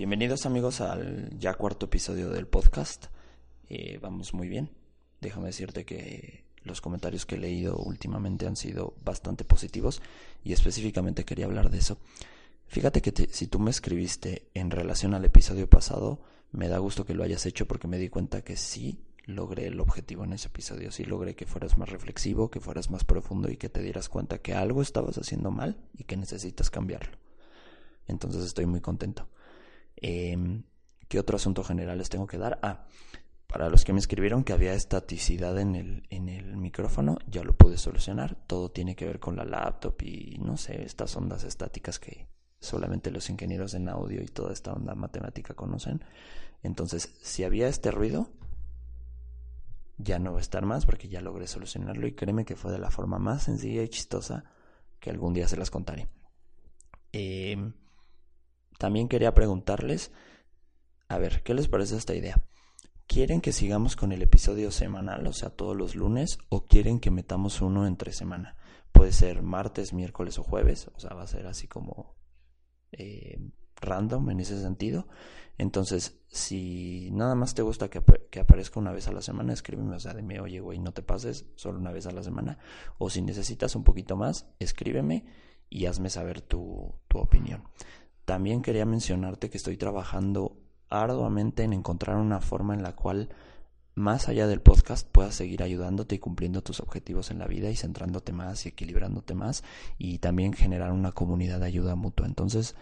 Bienvenidos amigos al ya cuarto episodio del podcast. Eh, vamos muy bien. Déjame decirte que los comentarios que he leído últimamente han sido bastante positivos y específicamente quería hablar de eso. Fíjate que si tú me escribiste en relación al episodio pasado, me da gusto que lo hayas hecho porque me di cuenta que sí logré el objetivo en ese episodio, sí logré que fueras más reflexivo, que fueras más profundo y que te dieras cuenta que algo estabas haciendo mal y que necesitas cambiarlo. Entonces estoy muy contento. Eh, ¿Qué otro asunto general les tengo que dar? Ah, para los que me escribieron que había estaticidad en el, en el micrófono, ya lo pude solucionar. Todo tiene que ver con la laptop y no sé, estas ondas estáticas que solamente los ingenieros en audio y toda esta onda matemática conocen. Entonces, si había este ruido, ya no va a estar más porque ya logré solucionarlo y créeme que fue de la forma más sencilla y chistosa que algún día se las contaré. Eh, también quería preguntarles, a ver, ¿qué les parece esta idea? ¿Quieren que sigamos con el episodio semanal, o sea, todos los lunes, o quieren que metamos uno entre semana? Puede ser martes, miércoles o jueves, o sea, va a ser así como eh, random en ese sentido. Entonces, si nada más te gusta que, que, aparezca una vez a la semana, escríbeme, o sea, dime, oye, güey, no te pases, solo una vez a la semana. O si necesitas un poquito más, escríbeme y hazme saber tu, tu opinión. También quería mencionarte que estoy trabajando arduamente en encontrar una forma en la cual, más allá del podcast, puedas seguir ayudándote y cumpliendo tus objetivos en la vida y centrándote más y equilibrándote más y también generar una comunidad de ayuda mutua. Entonces,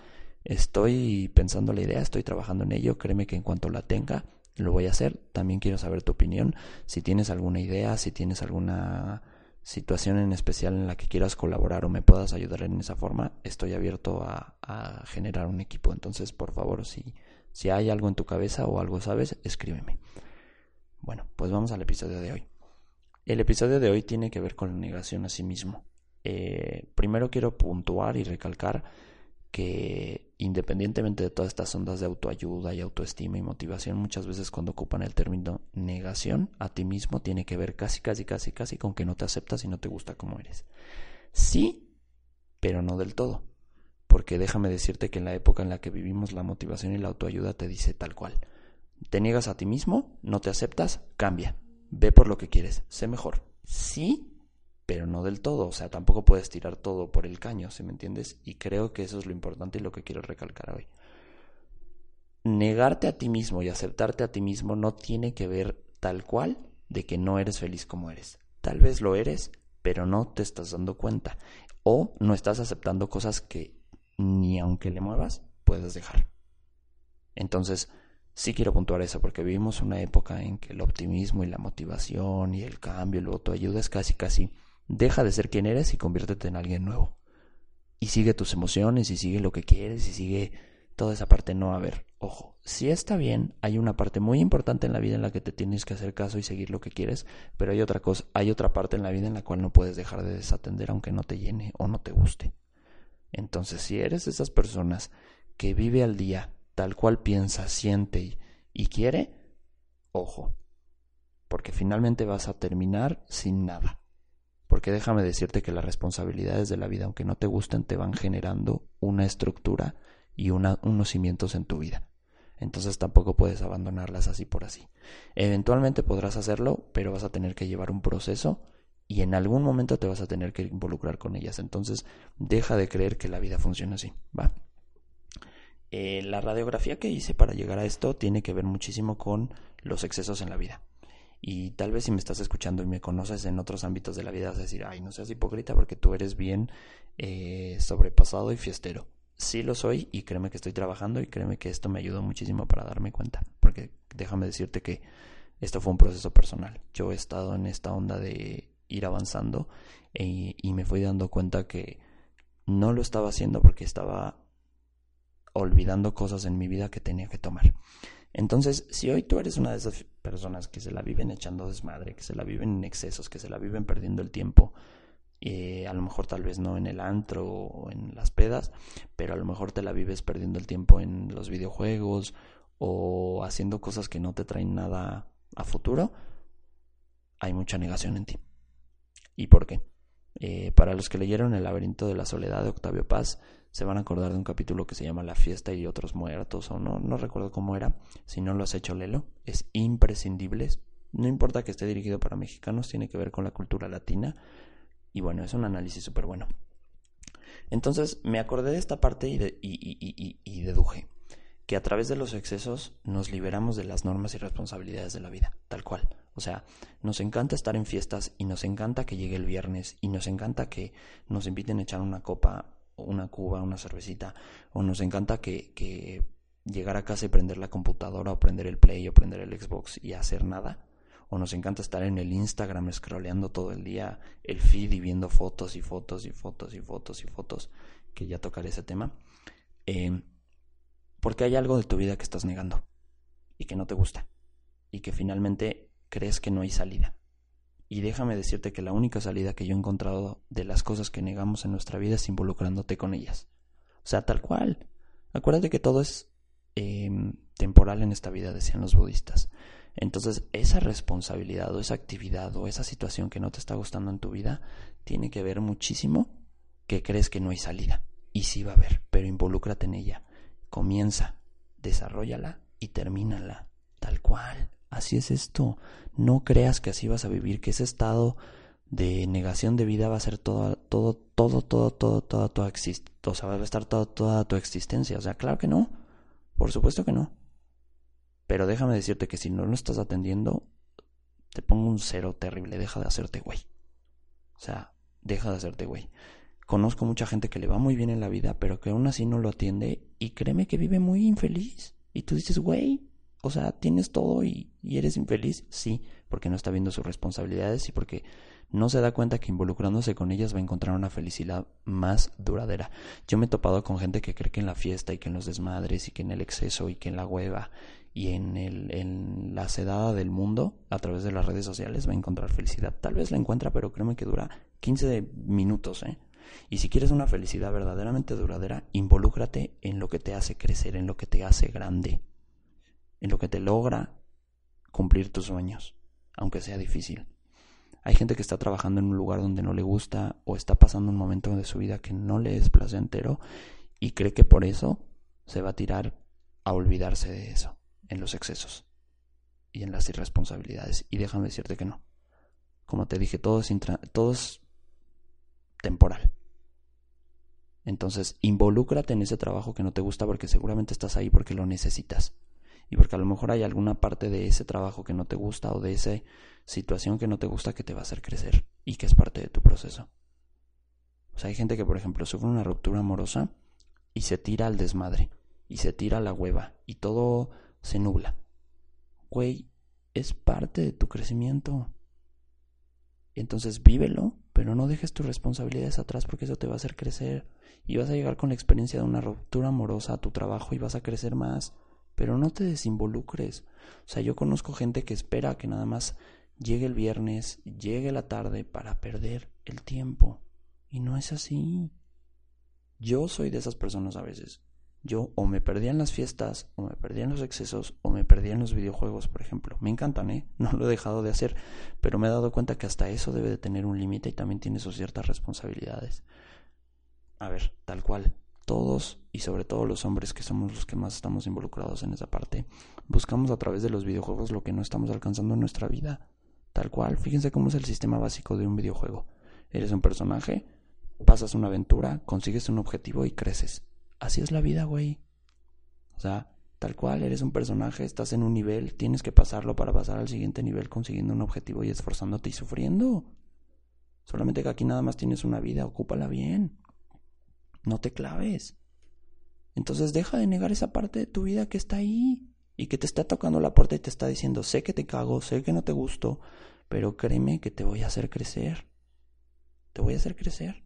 estoy pensando la idea, estoy trabajando en ello, créeme que en cuanto la tenga, lo voy a hacer. También quiero saber tu opinión, si tienes alguna idea, si tienes alguna situación en especial en la que quieras colaborar o me puedas ayudar en esa forma, estoy abierto a, generar un equipo. Entonces, por favor, si, si hay algo en tu cabeza o algo sabes, escríbeme. Bueno, pues vamos al episodio de hoy. El episodio de hoy tiene que ver con la negación a sí mismo. Eh, primero quiero puntuar y recalcar que independientemente de todas estas ondas de autoayuda y autoestima y motivación, muchas veces cuando ocupan el término negación a ti mismo tiene que ver casi, casi, casi, casi con que no te aceptas y no te gusta como eres. Sí, pero no del todo. Porque déjame decirte que en la época en la que vivimos la motivación y la autoayuda te dice tal cual. Te niegas a ti mismo, no te aceptas, cambia. Ve por lo que quieres, sé mejor. Sí, pero no del todo, o sea, tampoco puedes tirar todo por el caño, ¿sí me entiendes? Y creo que eso es lo importante y lo que quiero recalcar hoy. Negarte a ti mismo y aceptarte a ti mismo no tiene que ver tal cual de que no eres feliz como eres. Tal vez lo eres, pero no te estás dando cuenta. O no estás aceptando cosas que ni aunque le muevas, puedes dejar. Entonces, sí quiero puntuar eso porque vivimos una época en que el optimismo y la motivación y el cambio, el autoayuda es casi casi Deja de ser quien eres y conviértete en alguien nuevo. Y sigue tus emociones y sigue lo que quieres y sigue toda esa parte. No, a ver, ojo, si está bien, hay una parte muy importante en la vida en la que te tienes que hacer caso y seguir lo que quieres, pero hay otra cosa, hay otra parte en la vida en la cual no puedes dejar de desatender aunque no te llene o no te guste. Entonces, si eres de esas personas que vive al día tal cual piensa, siente y, y quiere, ojo, porque finalmente vas a terminar sin nada. Porque déjame decirte que las responsabilidades de la vida, aunque no te gusten, te van generando una estructura y unos cimientos en tu vida. Entonces tampoco puedes abandonarlas así por así. Eventualmente podrás hacerlo, pero vas a tener que llevar un proceso y en algún momento te vas a tener que involucrar con ellas. Entonces deja de creer que la vida funciona así. Va. Eh, la radiografía que hice para llegar a esto tiene que ver muchísimo con los excesos en la vida. Y tal vez si me estás escuchando y me conoces en otros ámbitos de la vida, vas a decir, ay, no seas hipócrita porque tú eres bien eh, sobrepasado y fiestero. Sí lo soy y créeme que estoy trabajando y créeme que esto me ayudó muchísimo para darme cuenta. Porque déjame decirte que esto fue un proceso personal. Yo he estado en esta onda de ir avanzando e, y me fui dando cuenta que no lo estaba haciendo porque estaba olvidando cosas en mi vida que tenía que tomar. Entonces, si hoy tú eres una de esas personas que se la viven echando desmadre, que se la viven en excesos, que se la viven perdiendo el tiempo, eh, a lo mejor tal vez no en el antro o en las pedas, pero a lo mejor te la vives perdiendo el tiempo en los videojuegos o haciendo cosas que no te traen nada a futuro, hay mucha negación en ti. ¿Y por qué? Eh, para los que leyeron El laberinto de la soledad de Octavio Paz, se van a acordar de un capítulo que se llama La fiesta y otros muertos, o no, no recuerdo cómo era. Si no lo has hecho, lelo. Es imprescindible. No importa que esté dirigido para mexicanos, tiene que ver con la cultura latina. Y bueno, es un análisis súper bueno. Entonces me acordé de esta parte y, de, y, y deduje que a través de los excesos nos liberamos de las normas y responsabilidades de la vida, tal cual. O sea, nos encanta estar en fiestas y nos encanta que llegue el viernes y nos encanta que nos inviten a echar una copa, una cuba, una cervecita, o nos encanta que, que llegar a casa y prender la computadora o prender el Play o prender el Xbox y hacer nada. O nos encanta estar en el Instagram scrolleando todo el día el feed y viendo fotos y fotos y fotos y fotos y fotos, que ya tocaré ese tema. Eh, porque hay algo de tu vida que estás negando y que no te gusta y que finalmente crees que no hay salida. Y déjame decirte que la única salida que yo he encontrado de las cosas que negamos en nuestra vida es involucrándote con ellas. O sea, tal cual. Acuérdate que todo es em, temporal en esta vida, decían los budistas. Entonces, esa responsabilidad o esa actividad o esa situación que no te está gustando en tu vida tiene que ver muchísimo que crees que no hay salida. Y sí va a haber, pero involúcrate en ella. Comienza, desarrollala y termínala, tal cual. Así es esto. No creas que así vas a vivir, que ese estado de negación de vida va a ser todo, todo, todo, todo, todo, toda tu existencia. O sea, va a estar toda, toda tu existencia. O sea, claro que no. Por supuesto que no. Pero déjame decirte que si no lo estás atendiendo, te pongo un cero terrible. Deja de hacerte güey. O sea, deja de hacerte güey. Conozco mucha gente que le va muy bien en la vida, pero que aún así no lo atiende y créeme que vive muy infeliz. Y tú dices, güey, o sea, tienes todo y, y, eres infeliz. Sí, porque no está viendo sus responsabilidades y porque no se da cuenta que involucrándose con ellas va a encontrar una felicidad más duradera. Yo me he topado con gente que cree que en la fiesta y que en los desmadres y que en el exceso y que en la hueva y en, el, en la sedada del mundo a través de las redes sociales va a encontrar felicidad. Tal vez la encuentra, pero créeme que dura 15 minutos, ¿eh? Y si quieres una felicidad verdaderamente duradera, involúcrate en lo que te hace crecer, en lo que te hace grande, en lo que te logra cumplir tus sueños, aunque sea difícil. Hay gente que está trabajando en un lugar donde no le gusta o está pasando un momento de su vida que no le es placentero y cree que por eso se va a tirar a olvidarse de eso, en los excesos y en las irresponsabilidades. Y déjame decirte que no. Como te dije, todo es, todo es temporal. Entonces, involúcrate en ese trabajo que no te gusta porque seguramente estás ahí porque lo necesitas. Y porque a lo mejor hay alguna parte de ese trabajo que no te gusta o de esa situación que no te gusta que te va a hacer crecer y que es parte de tu proceso. O sea, hay gente que, por ejemplo, sufre una ruptura amorosa y se tira al desmadre y se tira a la hueva y todo se nubla. Güey, es parte de tu crecimiento. Entonces vívelo, pero no dejes tus responsabilidades atrás porque eso te va a hacer crecer y vas a llegar con la experiencia de una ruptura amorosa a tu trabajo y vas a crecer más, pero no te desinvolucres. O sea, yo conozco gente que espera que nada más llegue el viernes, llegue la tarde para perder el tiempo y no es así. Yo soy de esas personas a veces. Yo o me perdía en las fiestas, o me perdía en los excesos, o me perdía en los videojuegos, por ejemplo. Me encantan, ¿eh? No lo he dejado de hacer, pero me he dado cuenta que hasta eso debe de tener un límite y también tiene sus ciertas responsabilidades. A ver, tal cual. Todos, y sobre todo los hombres que somos los que más estamos involucrados en esa parte, buscamos a través de los videojuegos lo que no estamos alcanzando en nuestra vida. Tal cual. Fíjense cómo es el sistema básico de un videojuego. Eres un personaje, pasas una aventura, consigues un objetivo y creces Así es la vida, güey. O sea, tal cual, eres un personaje, estás en un nivel, tienes que pasarlo para pasar al siguiente nivel consiguiendo un objetivo y esforzándote y sufriendo. Solamente que aquí nada más tienes una vida, ocúpala bien. No te claves. Entonces deja de negar esa parte de tu vida que está ahí y que te está tocando la puerta y te está diciendo, sé que te cago, sé que no te gusto, pero créeme que te voy a hacer crecer. Te voy a hacer crecer.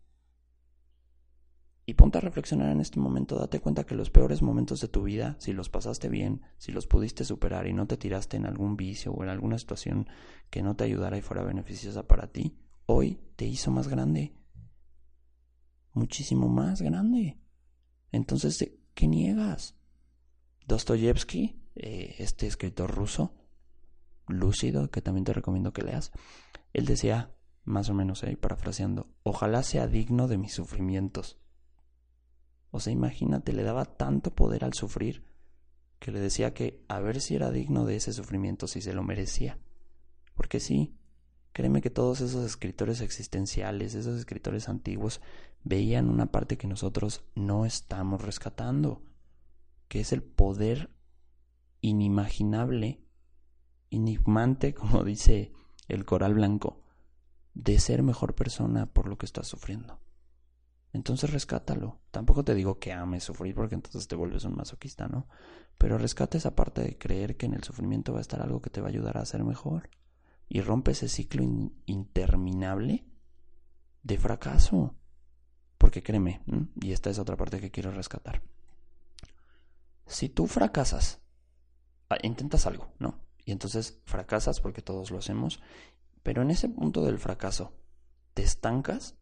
Y ponte a reflexionar en este momento, date cuenta que los peores momentos de tu vida, si los pasaste bien, si los pudiste superar y no te tiraste en algún vicio o en alguna situación que no te ayudara y fuera beneficiosa para ti, hoy te hizo más grande. Muchísimo más grande. Entonces, ¿qué niegas? Dostoyevsky, eh, este escritor ruso, lúcido, que también te recomiendo que leas, él decía, más o menos ahí parafraseando, ojalá sea digno de mis sufrimientos. O sea, imagínate, le daba tanto poder al sufrir que le decía que a ver si era digno de ese sufrimiento, si se lo merecía. Porque sí, créeme que todos esos escritores existenciales, esos escritores antiguos, veían una parte que nosotros no estamos rescatando, que es el poder inimaginable, enigmante, como dice el coral blanco, de ser mejor persona por lo que estás sufriendo. Entonces rescátalo. Tampoco te digo que ames sufrir porque entonces te vuelves un masoquista, ¿no? Pero rescata esa parte de creer que en el sufrimiento va a estar algo que te va a ayudar a ser mejor. Y rompe ese ciclo interminable de fracaso. Porque créeme, y esta es otra parte que quiero rescatar. Si tú fracasas, ah, intentas algo, ¿no? Y entonces fracasas porque todos lo hacemos, pero en ese punto del fracaso, te estancas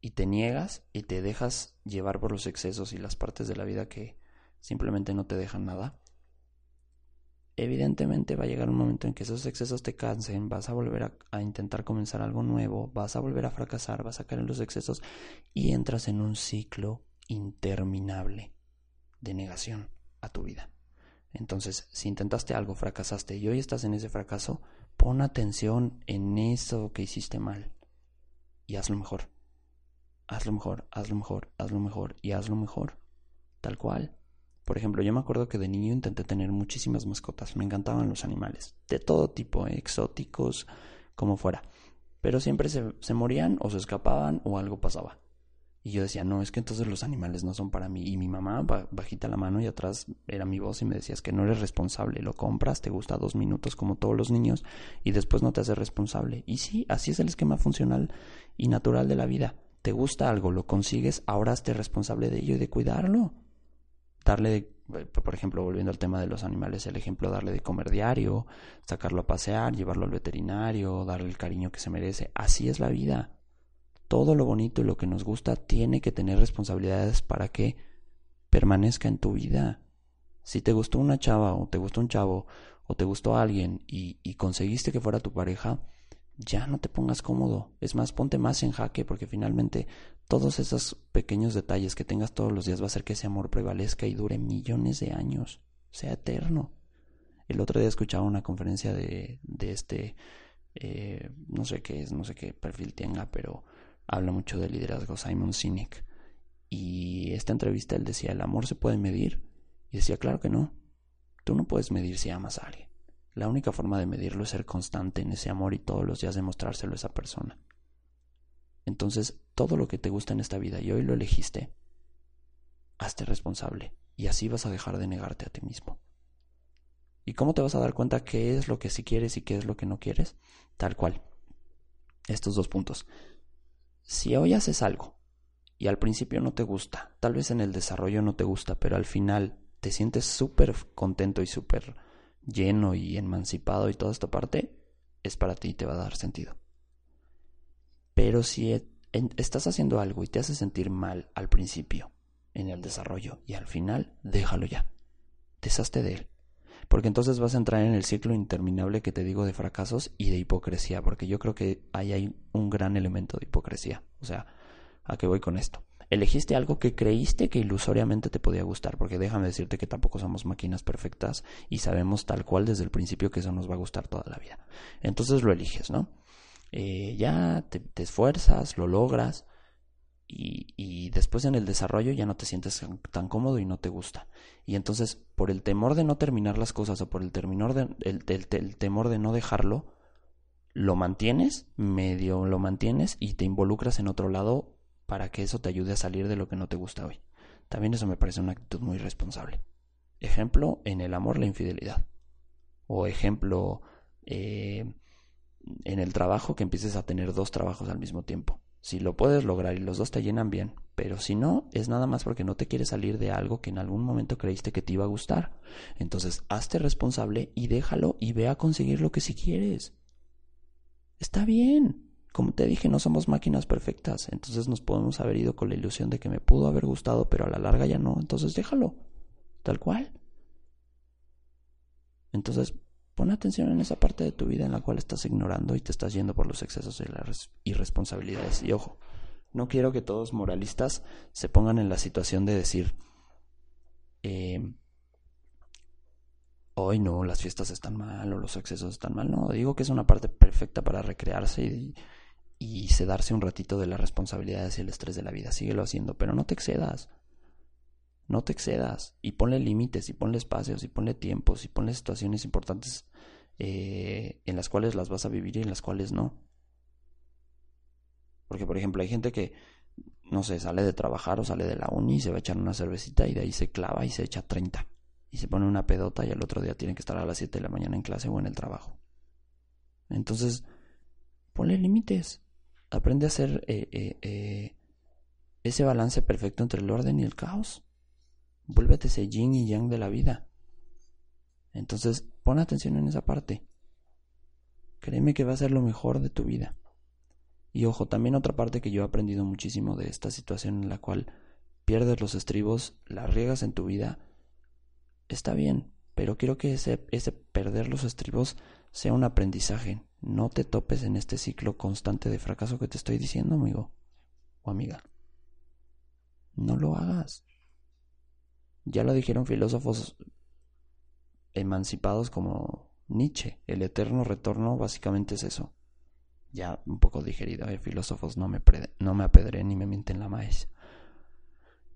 y te niegas y te dejas llevar por los excesos y las partes de la vida que simplemente no te dejan nada, evidentemente va a llegar un momento en que esos excesos te cansen, vas a volver a, intentar comenzar algo nuevo, vas a volver a fracasar, vas a caer en los excesos y entras en un ciclo interminable de negación a tu vida. Entonces, si intentaste algo, fracasaste y hoy estás en ese fracaso, pon atención en eso que hiciste mal y hazlo mejor hazlo mejor, hazlo mejor, hazlo mejor y hazlo mejor. Tal cual. Por ejemplo, yo me acuerdo que de niño intenté tener muchísimas mascotas. Me encantaban los animales. De todo tipo, eh, exóticos, como fuera. Pero siempre se, se morían o se escapaban o algo pasaba. Y yo decía, no, es que entonces los animales no son para mí. Y mi mamá, bajita la mano y atrás era mi voz y me decías que no eres responsable. Lo compras, te gusta dos minutos como todos los niños y después no te haces responsable. Y sí, así es el esquema funcional y natural de la vida te gusta algo, lo consigues, ahora esté responsable de ello y de cuidarlo. Darle, eh, por ejemplo, volviendo al tema de los animales, el ejemplo, darle de comer diario, sacarlo a pasear, llevarlo al veterinario, darle el cariño que se merece. Así es la vida. Todo lo bonito y lo que nos gusta tiene que tener responsabilidades para que permanezca en tu vida. Si te gustó una chava o te gustó un chavo o te gustó alguien y, y conseguiste que fuera tu pareja, ya no te pongas cómodo. Es más, ponte más en jaque porque finalmente todos esos pequeños detalles que tengas todos los días va a hacer que ese amor prevalezca y dure millones de años, sea eterno. El otro día escuchaba una conferencia de, de este, eh, no sé qué es, no sé qué perfil tenga, pero habla mucho de liderazgo, Simon Sinek. Y esta entrevista él decía, ¿el amor se puede medir? Y decía, claro que no. Tú no puedes medir si amas a alguien. La única forma de medirlo es ser constante en ese amor y todos los días demostrárselo a esa persona. Entonces, todo lo que te gusta en esta vida y hoy lo elegiste, hazte responsable y así vas a dejar de negarte a ti mismo. ¿Y cómo te vas a dar cuenta qué es lo que sí quieres y qué es lo que no quieres? Tal cual. Estos dos puntos. Si hoy haces algo y al principio no te gusta, tal vez en el desarrollo no te gusta, pero al final te sientes súper contento y súper lleno y emancipado y toda esta parte, es para ti y te va a dar sentido. Pero si e, estás haciendo algo y te hace sentir mal al principio, en el desarrollo y al final, déjalo ya. Deshazte de él. Porque entonces vas a entrar en el ciclo interminable que te digo de fracasos y de hipocresía, porque yo creo que ahí hay un gran elemento de hipocresía. O sea, ¿a qué voy con esto? Elegiste algo que creíste que ilusoriamente te podía gustar, porque déjame decirte que tampoco somos máquinas perfectas y sabemos tal cual desde el principio que eso nos va a gustar toda la vida. Entonces lo eliges, ¿no? Eh, ya te, esfuerzas, lo logras y, después en el desarrollo ya no te sientes tan cómodo y no te gusta. Y entonces por el temor de no terminar las cosas o por el, de, el temor de no dejarlo, lo mantienes, medio lo mantienes y te involucras en otro lado para que eso te ayude a salir de lo que no te gusta hoy. También eso me parece una actitud muy responsable. Ejemplo, en el amor, la infidelidad. O ejemplo, eh, en el trabajo, que empieces a tener dos trabajos al mismo tiempo. Si lo puedes lograr y los dos te llenan bien, pero si no, es nada más porque no te quieres salir de algo que en algún momento creíste que te iba a gustar. Entonces, hazte responsable y déjalo y ve a conseguir lo que si quieres. Está bien. Como te dije, no somos máquinas perfectas, entonces nos podemos haber ido con la ilusión de que me pudo haber gustado, pero a la larga ya no, entonces déjalo, tal cual. Entonces, pon atención en esa parte de tu vida en la cual estás ignorando y te estás yendo por los excesos y las irresponsabilidades. Y ojo, no quiero que todos moralistas se pongan en la situación de decir, eh, hoy no, las fiestas están mal o los excesos están mal. No, digo que es una parte perfecta para recrearse y, y sedarse un ratito de las responsabilidades y el estrés de la vida. Síguelo haciendo, pero no te excedas. No te excedas y ponle límites y ponle espacios y ponle tiempos y ponle situaciones importantes eh, en las cuales las vas a vivir y en las cuales no. Porque, por ejemplo, hay gente que, no sé, sale de trabajar o sale de la uni y se va a echar una cervecita y de ahí se clava y se echa 30. Y se pone una pedota y al otro día tiene que estar a las 7 de la mañana en clase o en el trabajo. Entonces, ponle límites. Aprende a hacer eh, eh, ese balance perfecto entre el orden y el caos. Vuélvete ese yin y yang de la vida. Entonces, pon atención en esa parte. Créeme que va a ser lo mejor de tu vida. Y ojo, también otra parte que yo he aprendido muchísimo de esta situación en la cual pierdes los estribos, las riegas en tu vida, está bien, pero quiero que ese perder los estribos sea un aprendizaje. No te topes en este ciclo constante de fracaso que te estoy diciendo, amigo o amiga. No lo hagas. Ya lo dijeron filósofos emancipados como Nietzsche. El eterno retorno básicamente es eso. Ya un poco digerido. Eh, filósofos no me, no me apedreen ni me mienten la maíz.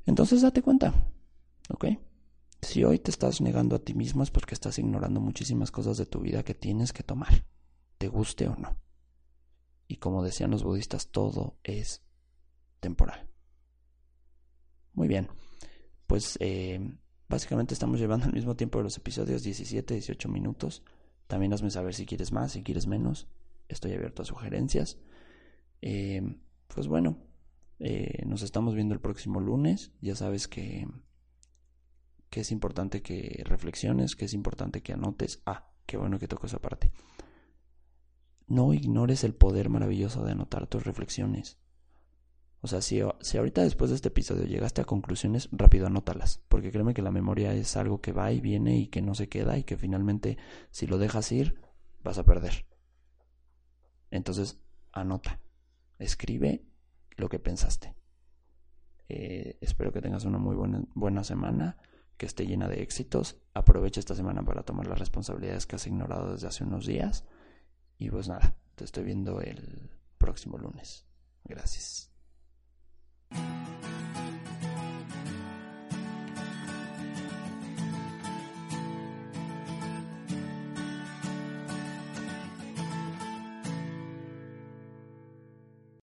Entonces date cuenta. ¿Ok? Si hoy te estás negando a ti mismo es porque estás ignorando muchísimas cosas de tu vida que tienes que tomar. Te guste o no. Y como decían los budistas, todo es temporal. Muy bien pues eh, básicamente estamos llevando al mismo tiempo de los episodios, 17, 18 minutos. También hazme saber si quieres más, si quieres menos. Estoy abierto a sugerencias. Eh, pues bueno, eh, nos estamos viendo el próximo lunes. Ya sabes que, que es importante que reflexiones, que es importante que anotes. Ah, qué bueno que toco esa parte. No ignores el poder maravilloso de anotar tus reflexiones. O sea, si, si ahorita después de este episodio llegaste a conclusiones, rápido anótalas, porque créeme que la memoria es algo que va y viene y que no se queda y que finalmente si lo dejas ir, vas a perder. Entonces, anota, escribe lo que pensaste. Eh, espero que tengas una muy buena, buena semana, que esté llena de éxitos. Aprovecha esta semana para tomar las responsabilidades que has ignorado desde hace unos días. Y pues nada, te estoy viendo el próximo lunes. Gracias.